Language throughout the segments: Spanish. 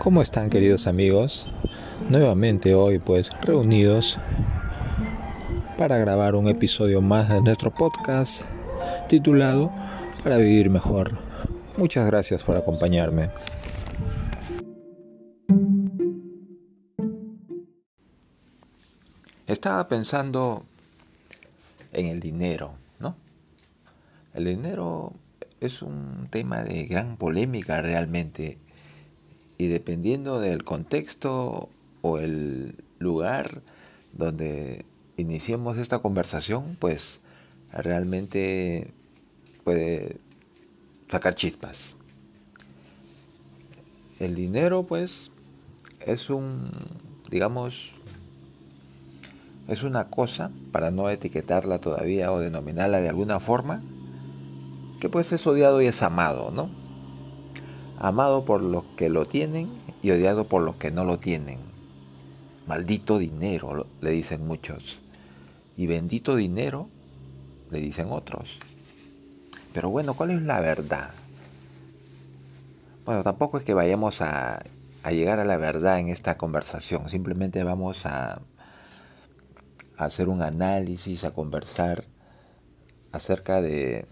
¿Cómo están queridos amigos? Nuevamente hoy pues reunidos para grabar un episodio más de nuestro podcast titulado Para vivir mejor. Muchas gracias por acompañarme. Estaba pensando en el dinero, ¿no? El dinero es un tema de gran polémica realmente y dependiendo del contexto o el lugar donde iniciemos esta conversación, pues realmente puede sacar chispas. El dinero, pues, es un, digamos, es una cosa, para no etiquetarla todavía o denominarla de alguna forma, que pues es odiado y es amado, ¿no? Amado por los que lo tienen y odiado por los que no lo tienen. Maldito dinero, le dicen muchos. Y bendito dinero, le dicen otros. Pero bueno, ¿cuál es la verdad? Bueno, tampoco es que vayamos a, llegar a la verdad en esta conversación. Simplemente vamos a, hacer un análisis, a conversar acerca de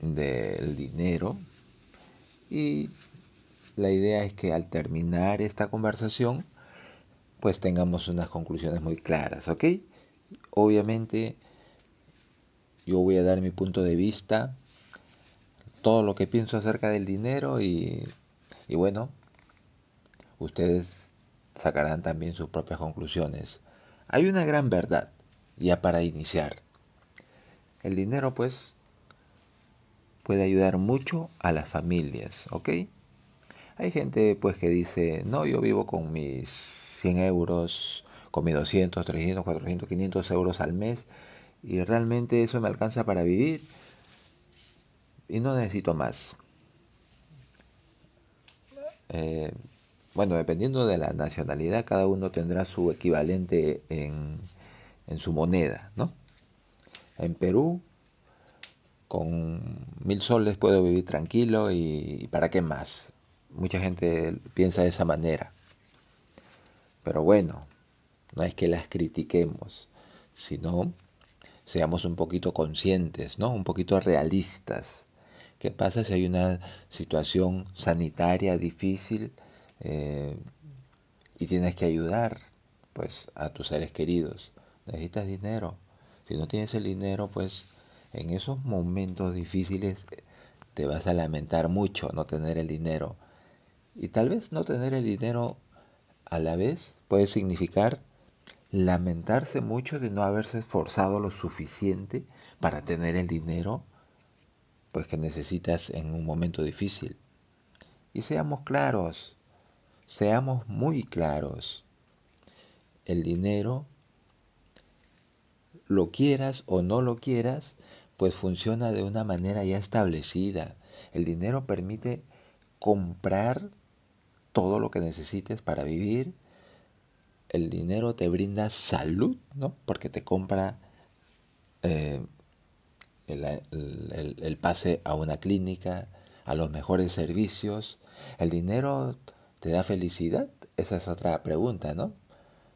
del dinero, y la idea es que al terminar esta conversación, pues tengamos unas conclusiones muy claras, ¿ok? Obviamente yo voy a dar mi punto de vista, todo lo que pienso acerca del dinero y, y bueno, ustedes sacarán también sus propias conclusiones. Hay una gran verdad, ya para iniciar. El dinero pues puede ayudar mucho a las familias, ¿ok? Hay gente pues que dice, no, yo vivo con mis 100 euros, con mis 200, 300, 400, 500 euros al mes y realmente eso me alcanza para vivir y no necesito más. Eh, bueno, dependiendo de la nacionalidad, cada uno tendrá su equivalente en, en su moneda, ¿no? En Perú con mil soles puedo vivir tranquilo y ¿para qué más? Mucha gente piensa de esa manera. Pero bueno, no es que las critiquemos, sino seamos un poquito conscientes, ¿no? Un poquito realistas. ¿Qué pasa si hay una situación sanitaria difícil eh, y tienes que ayudar, pues, a tus seres queridos? Necesitas dinero. Si no tienes el dinero, pues en esos momentos difíciles te vas a lamentar mucho no tener el dinero. Y tal vez no tener el dinero a la vez puede significar lamentarse mucho de no haberse esforzado lo suficiente para tener el dinero pues que necesitas en un momento difícil. Y seamos claros, seamos muy claros. El dinero, lo quieras o no lo quieras, pues funciona de una manera ya establecida. El dinero permite comprar todo lo que necesites para vivir. El dinero te brinda salud, ¿no? Porque te compra eh, el, el pase a una clínica, a los mejores servicios. ¿El dinero te da felicidad? Esa es otra pregunta, ¿no?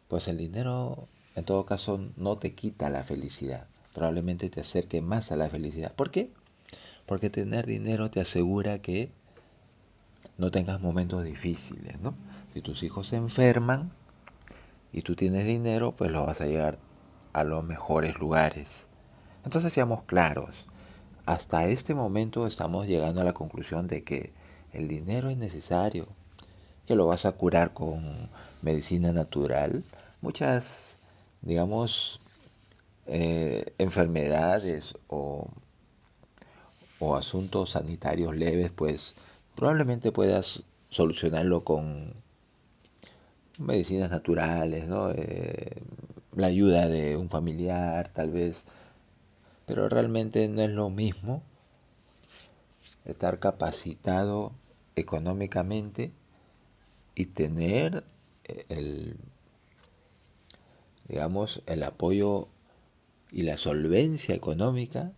Pues el dinero en todo caso no te quita la felicidad probablemente te acerque más a la felicidad. ¿Por qué? Porque tener dinero te asegura que no tengas momentos difíciles, ¿no? Si tus hijos se enferman y tú tienes dinero, pues lo vas a llegar a los mejores lugares. Entonces seamos claros, hasta este momento estamos llegando a la conclusión de que el dinero es necesario, que lo vas a curar con medicina natural. Muchas, digamos, eh, enfermedades o, o asuntos sanitarios leves, pues probablemente puedas solucionarlo con medicinas naturales, ¿no? Eh, la ayuda de un familiar, tal vez, pero realmente no es lo mismo estar capacitado económicamente y tener el digamos el apoyo y la solvencia económica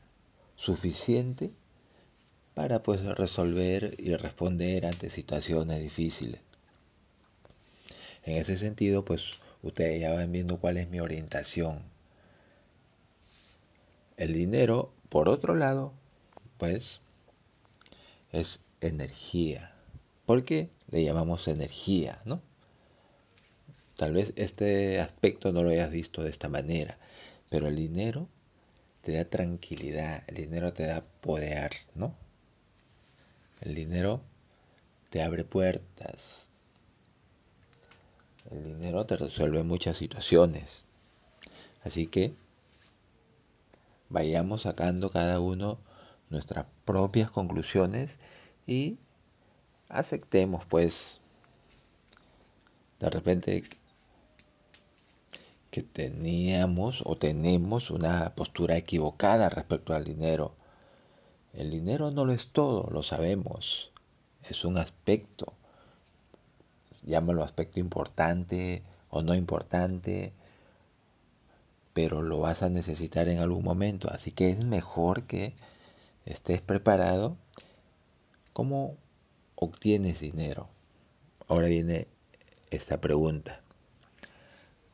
suficiente para pues resolver y responder ante situaciones difíciles. En ese sentido, pues ustedes ya van viendo cuál es mi orientación. El dinero, por otro lado, pues es energía. ¿Por qué le llamamos energía, no? Tal vez este aspecto no lo hayas visto de esta manera, pero el dinero te da tranquilidad, el dinero te da poder, ¿no? El dinero te abre puertas. El dinero te resuelve muchas situaciones. Así que vayamos sacando cada uno nuestras propias conclusiones y aceptemos pues de repente que teníamos o tenemos una postura equivocada respecto al dinero. El dinero no lo es todo, lo sabemos. Es un aspecto. Llámalo aspecto importante o no importante, pero lo vas a necesitar en algún momento. Así que es mejor que estés preparado. ¿Cómo obtienes dinero? Ahora viene esta pregunta.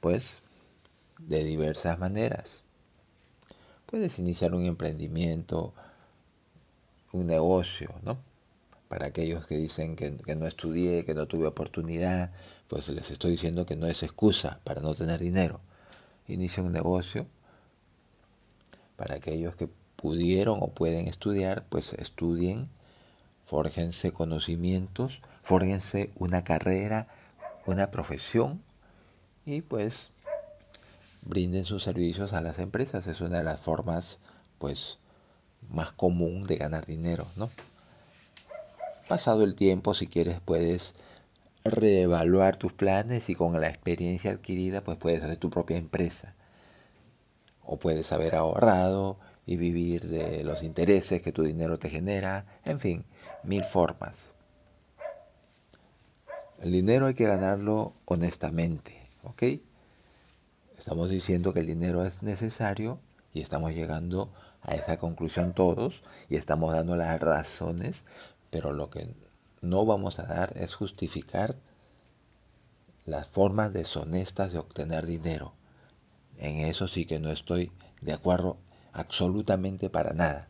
Pues de diversas maneras. Puedes iniciar un emprendimiento, un negocio, ¿no? Para aquellos que dicen que, no estudié, que no tuve oportunidad, pues les estoy diciendo que no es excusa para no tener dinero. Inicia un negocio. Para aquellos que pudieron o pueden estudiar, pues estudien, fórjense conocimientos, fórjense una carrera, una profesión y pues brinden sus servicios a las empresas. Es una de las formas, pues, más común de ganar dinero, ¿no? Pasado el tiempo, si quieres, puedes reevaluar tus planes y con la experiencia adquirida, pues puedes hacer tu propia empresa. O puedes haber ahorrado y vivir de los intereses que tu dinero te genera. En fin, mil formas. El dinero hay que ganarlo honestamente, ¿ok? Estamos diciendo que el dinero es necesario y estamos llegando a esa conclusión todos y estamos dando las razones, pero lo que no vamos a dar es justificar las formas deshonestas de obtener dinero. En eso sí que no estoy de acuerdo absolutamente para nada.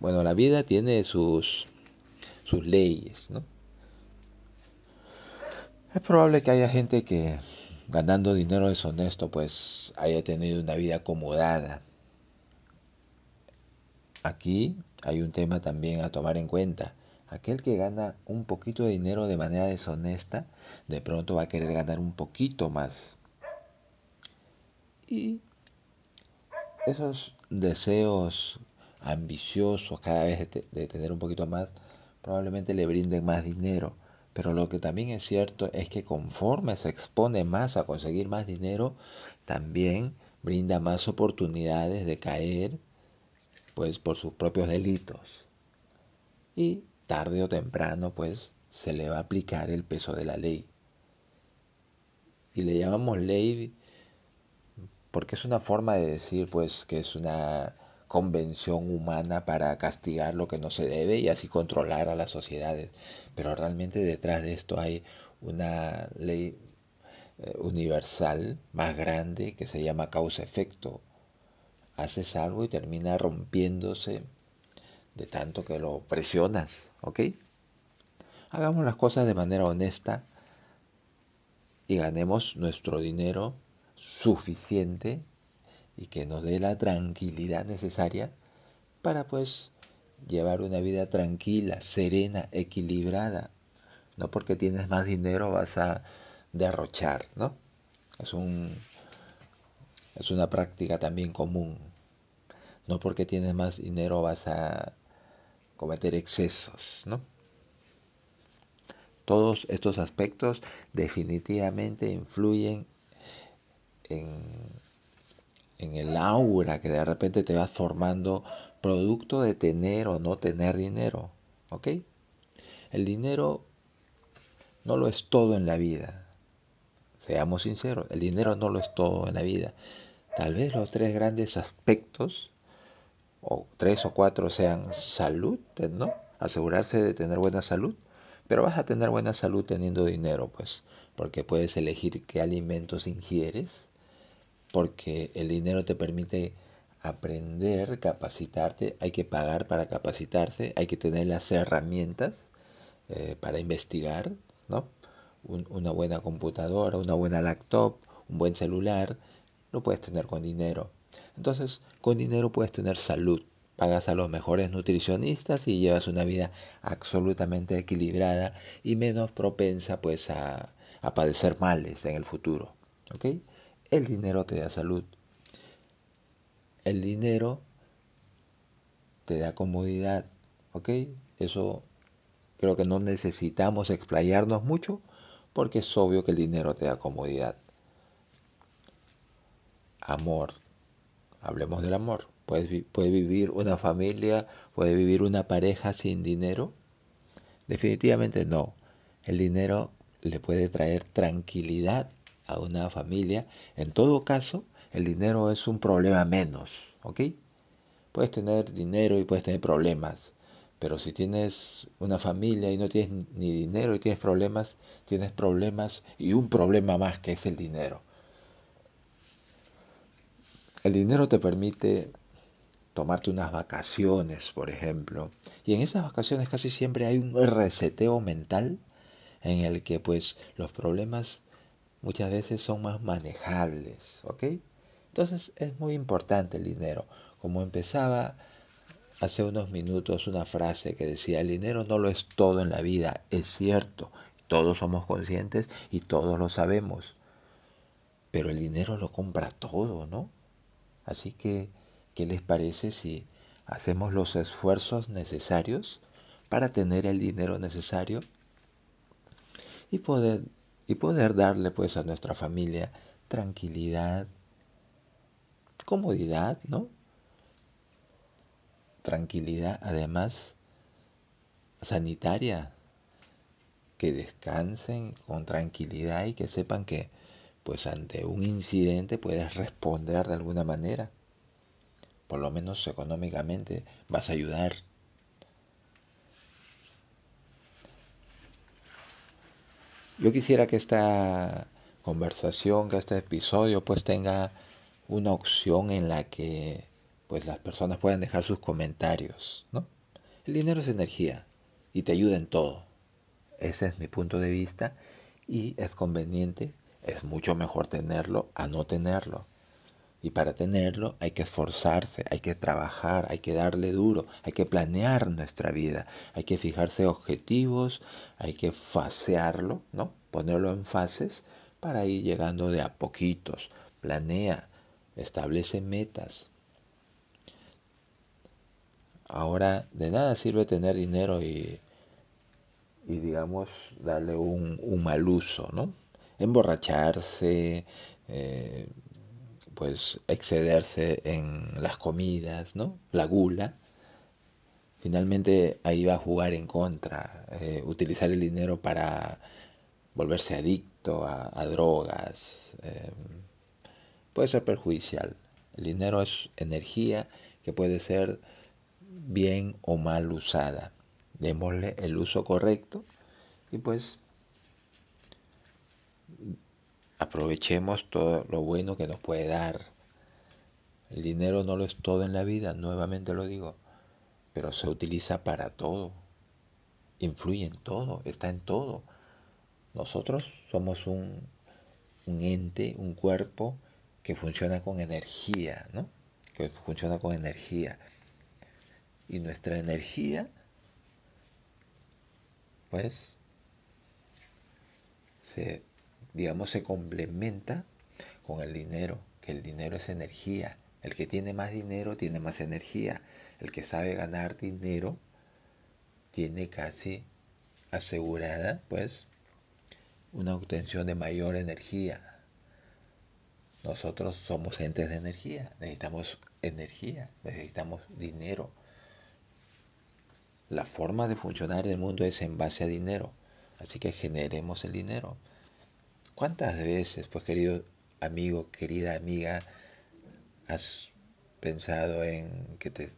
Bueno, la vida tiene sus, sus leyes, ¿no? Es probable que haya gente que ganando dinero deshonesto pues haya tenido una vida acomodada. Aquí hay un tema también a tomar en cuenta. Aquel que gana un poquito de dinero de manera deshonesta, de pronto va a querer ganar un poquito más. Y esos deseos ambiciosos cada vez de, de tener un poquito más, probablemente le brinden más dinero pero lo que también es cierto es que conforme se expone más a conseguir más dinero, también brinda más oportunidades de caer pues por sus propios delitos. Y tarde o temprano pues se le va a aplicar el peso de la ley. Y le llamamos ley porque es una forma de decir pues que es una convención humana para castigar lo que no se debe y así controlar a las sociedades. Pero realmente detrás de esto hay una ley eh, universal más grande que se llama causa-efecto. Haces algo y termina rompiéndose de tanto que lo presionas, ¿ok? Hagamos las cosas de manera honesta y ganemos nuestro dinero suficiente y que nos dé la tranquilidad necesaria para pues llevar una vida tranquila, serena, equilibrada. No porque tienes más dinero vas a derrochar, ¿no? Es un es una práctica también común. No porque tienes más dinero vas a cometer excesos, ¿no? Todos estos aspectos definitivamente influyen en en el aura que de repente te vas formando producto de tener o no tener dinero. ¿Ok? El dinero no lo es todo en la vida. Seamos sinceros, el dinero no lo es todo en la vida. Tal vez los tres grandes aspectos, o tres o cuatro, sean salud, ¿no? Asegurarse de tener buena salud, Pero vas a tener buena salud teniendo dinero, pues, porque puedes elegir qué alimentos ingieres, porque el dinero te permite aprender, capacitarte, hay que pagar para capacitarse, hay que tener las herramientas eh, para investigar, ¿no? una buena computadora, una buena laptop, un buen celular, lo puedes tener con dinero. Entonces, con dinero puedes tener salud, pagas a los mejores nutricionistas y llevas una vida absolutamente equilibrada y menos propensa pues a, a padecer males en el futuro. ¿ok? El dinero te da salud. El dinero te da comodidad. ¿ok? Eso creo que no necesitamos explayarnos mucho porque es obvio que el dinero te da comodidad. Amor. Hablemos del amor. ¿Puede, ¿Puede vivir una familia, puede vivir una pareja sin dinero? Definitivamente no. El dinero le puede traer tranquilidad a una familia. En todo caso, el dinero es un problema menos, ¿ok? Puedes tener dinero y puedes tener problemas, pero si tienes una familia y no tienes ni dinero y tienes problemas, tienes problemas y un problema más que es el dinero. El dinero te permite tomarte unas vacaciones, por ejemplo, y en esas vacaciones casi siempre hay un reseteo mental en el que pues los problemas muchas veces son más manejables, ¿ok? Entonces es muy importante el dinero. Como empezaba hace unos minutos una frase que decía, el dinero no lo es todo en la vida, es cierto, todos somos conscientes y todos lo sabemos, pero el dinero lo compra todo, ¿no? Así que, ¿qué les parece si hacemos los esfuerzos necesarios para tener el dinero necesario y poder, y poder darle pues a nuestra familia tranquilidad, comodidad, ¿no? tranquilidad, además sanitaria, que descansen con tranquilidad y que sepan que pues ante un incidente puedes responder de alguna manera. Por lo menos económicamente vas a ayudar. Yo quisiera que esta conversación, que este episodio pues tenga una opción en la que pues las personas pueden dejar sus comentarios, ¿no? El dinero es energía y te ayuda en todo. Ese es mi punto de vista y es conveniente, es mucho mejor tenerlo a no tenerlo. Y para tenerlo hay que esforzarse, hay que trabajar, hay que darle duro, hay que planear nuestra vida, hay que fijarse objetivos, hay que fasearlo, ¿no? Ponerlo en fases para ir llegando de a poquitos. Planea, establece metas, Ahora, de nada sirve tener dinero y, y digamos, darle un, un, mal uso, ¿no? Emborracharse, eh, pues excederse en las comidas, ¿no? La gula. Finalmente ahí va a jugar en contra, eh, utilizar el dinero para volverse adicto a, drogas, eh, puede ser perjudicial. El dinero es energía que puede ser bien o mal usada. Démosle el uso correcto y pues aprovechemos todo lo bueno que nos puede dar. El dinero no lo es todo en la vida, nuevamente lo digo, pero se utiliza para todo. Influye en todo, está en todo. Nosotros somos un, un ente, un cuerpo que funciona con energía, ¿no? Que funciona con energía y nuestra energía, pues, se, digamos, se complementa con el dinero, que el dinero es energía. El que tiene más dinero tiene más energía. El que sabe ganar dinero tiene casi asegurada, pues, una obtención de mayor energía. Nosotros somos entes de energía, necesitamos energía, necesitamos dinero la forma de funcionar el mundo es en base a dinero. Así que generemos el dinero. ¿Cuántas veces, pues querido amigo, querida amiga, has pensado en que te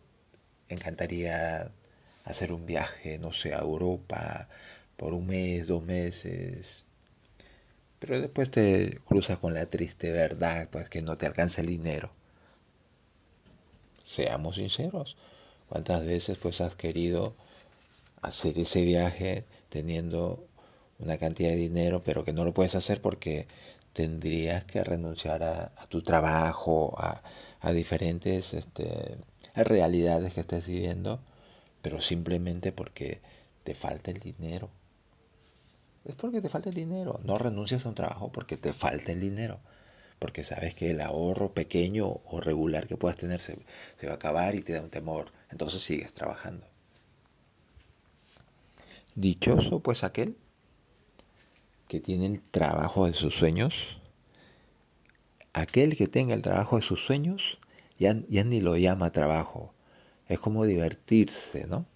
encantaría hacer un viaje, no sé, a Europa, por un mes, dos meses, pero después te cruzas con la triste verdad, pues que no te alcanza el dinero. Seamos sinceros, ¿cuántas veces pues has querido hacer ese viaje teniendo una cantidad de dinero, pero que no lo puedes hacer porque tendrías que renunciar a, tu trabajo, a, diferentes este, realidades que estés viviendo, pero simplemente porque te falta el dinero. Es porque te falta el dinero. No renuncias a un trabajo porque te falta el dinero. Porque sabes que el ahorro pequeño o regular que puedas tener se, se va a acabar y te da un temor. Entonces sigues trabajando. Dichoso pues aquel que tiene el trabajo de sus sueños, aquel que tenga el trabajo de sus sueños, ya, ni lo llama trabajo, es como divertirse, ¿no?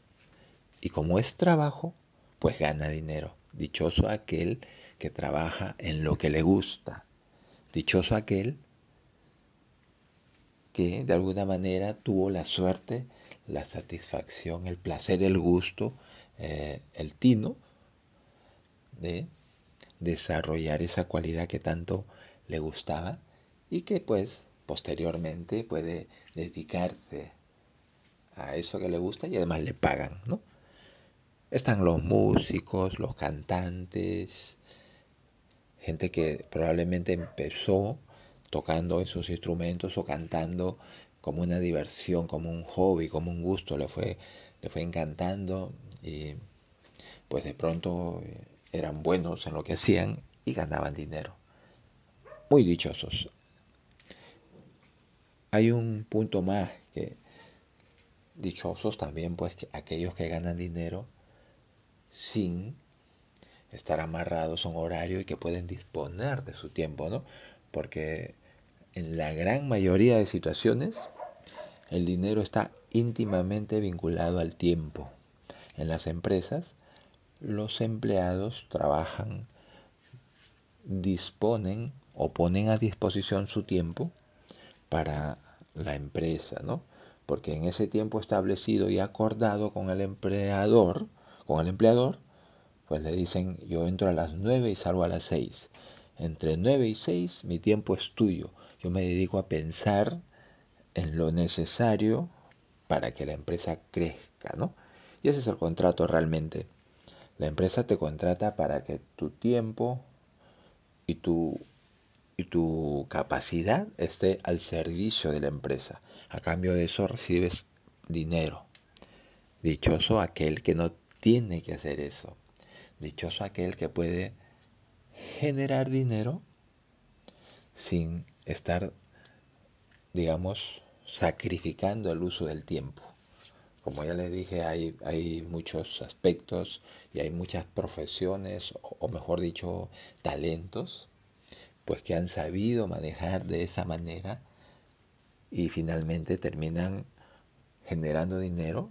Y como es trabajo, pues gana dinero. Dichoso aquel que trabaja en lo que le gusta. Dichoso aquel que de alguna manera tuvo la suerte, la satisfacción, el placer, el gusto, eh, el tino de desarrollar esa cualidad que tanto le gustaba y que pues posteriormente puede dedicarse a eso que le gusta y además le pagan, ¿no? Están los músicos, los cantantes, gente que probablemente empezó tocando en sus instrumentos o cantando como una diversión, como un hobby, como un gusto, le fue, le fue encantando y pues de pronto eran buenos en lo que hacían y ganaban dinero. Muy dichosos. Hay un punto más que dichosos también, pues aquellos que ganan dinero sin estar amarrados a un horario y que pueden disponer de su tiempo, ¿no? Porque en la gran mayoría de situaciones el dinero está íntimamente vinculado al tiempo. En las empresas los empleados trabajan, disponen o ponen a disposición su tiempo para la empresa, ¿no? Porque en ese tiempo establecido y acordado con el empleador, con el empleador, pues le dicen, yo entro a las 9 y salgo a las 6. Entre 9 y 6 mi tiempo es tuyo. Yo me dedico a pensar en lo necesario para que la empresa crezca, ¿no? Y ese es el contrato realmente. La empresa te contrata para que tu tiempo y tu, y tu capacidad esté al servicio de la empresa. A cambio de eso recibes dinero. Dichoso aquel que no tiene que hacer eso. Dichoso aquel que puede generar dinero sin estar, digamos, sacrificando el uso del tiempo. Como ya les dije, hay, hay muchos aspectos y hay muchas profesiones, o mejor dicho, talentos, pues que han sabido manejar de esa manera y finalmente terminan generando dinero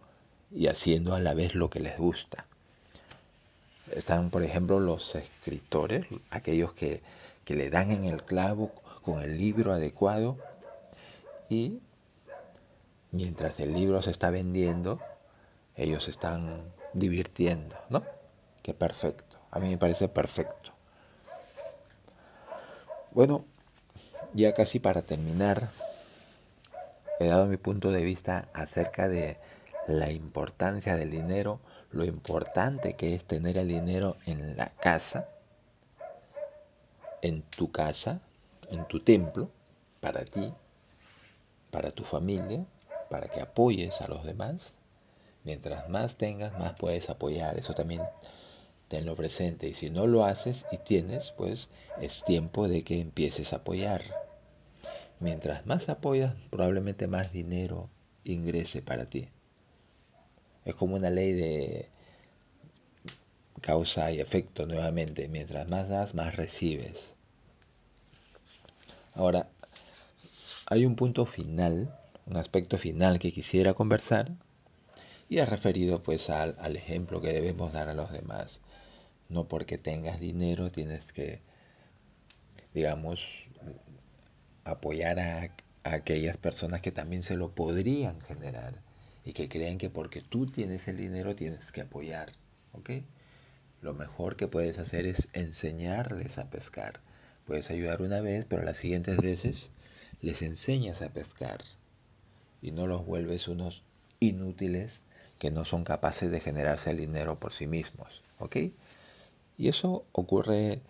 y haciendo a la vez lo que les gusta. Están, por ejemplo, los escritores, aquellos que, que le dan en el clavo con el libro adecuado y mientras el libro se está vendiendo, ellos están divirtiendo, ¿no? Qué perfecto. A mí me parece perfecto. Bueno, ya casi para terminar, he dado mi punto de vista acerca de la importancia del dinero, lo importante que es tener el dinero en la casa, en tu casa, en tu templo, para ti, para tu familia, para que apoyes a los demás. Mientras más tengas, más puedes apoyar. Eso también tenlo presente. Y si no lo haces y tienes, pues es tiempo de que empieces a apoyar. Mientras más apoyas, probablemente más dinero ingrese para ti. Es como una ley de causa y efecto nuevamente. Mientras más das, más recibes. Ahora, hay un punto final un aspecto final que quisiera conversar y ha referido pues al, al, ejemplo que debemos dar a los demás. No porque tengas dinero tienes que, digamos, apoyar a, a aquellas personas que también se lo podrían generar y que creen que porque tú tienes el dinero tienes que apoyar. ¿Ok? lo mejor que puedes hacer es enseñarles a pescar. Puedes ayudar una vez, pero las siguientes veces les enseñas a pescar y no los vuelves unos inútiles que no son capaces de generarse el dinero por sí mismos, ¿ok? Y eso ocurre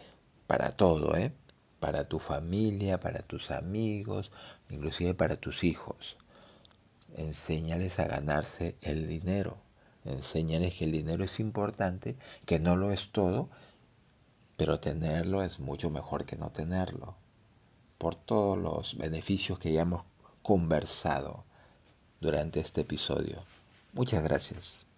para todo, ¿eh? Para tu familia, para tus amigos, inclusive para tus hijos. Enséñales a ganarse el dinero. Enséñales que el dinero es importante, que no lo es todo, pero tenerlo es mucho mejor que no tenerlo. Por todos los beneficios que ya hemos conversado durante este episodio. Muchas gracias.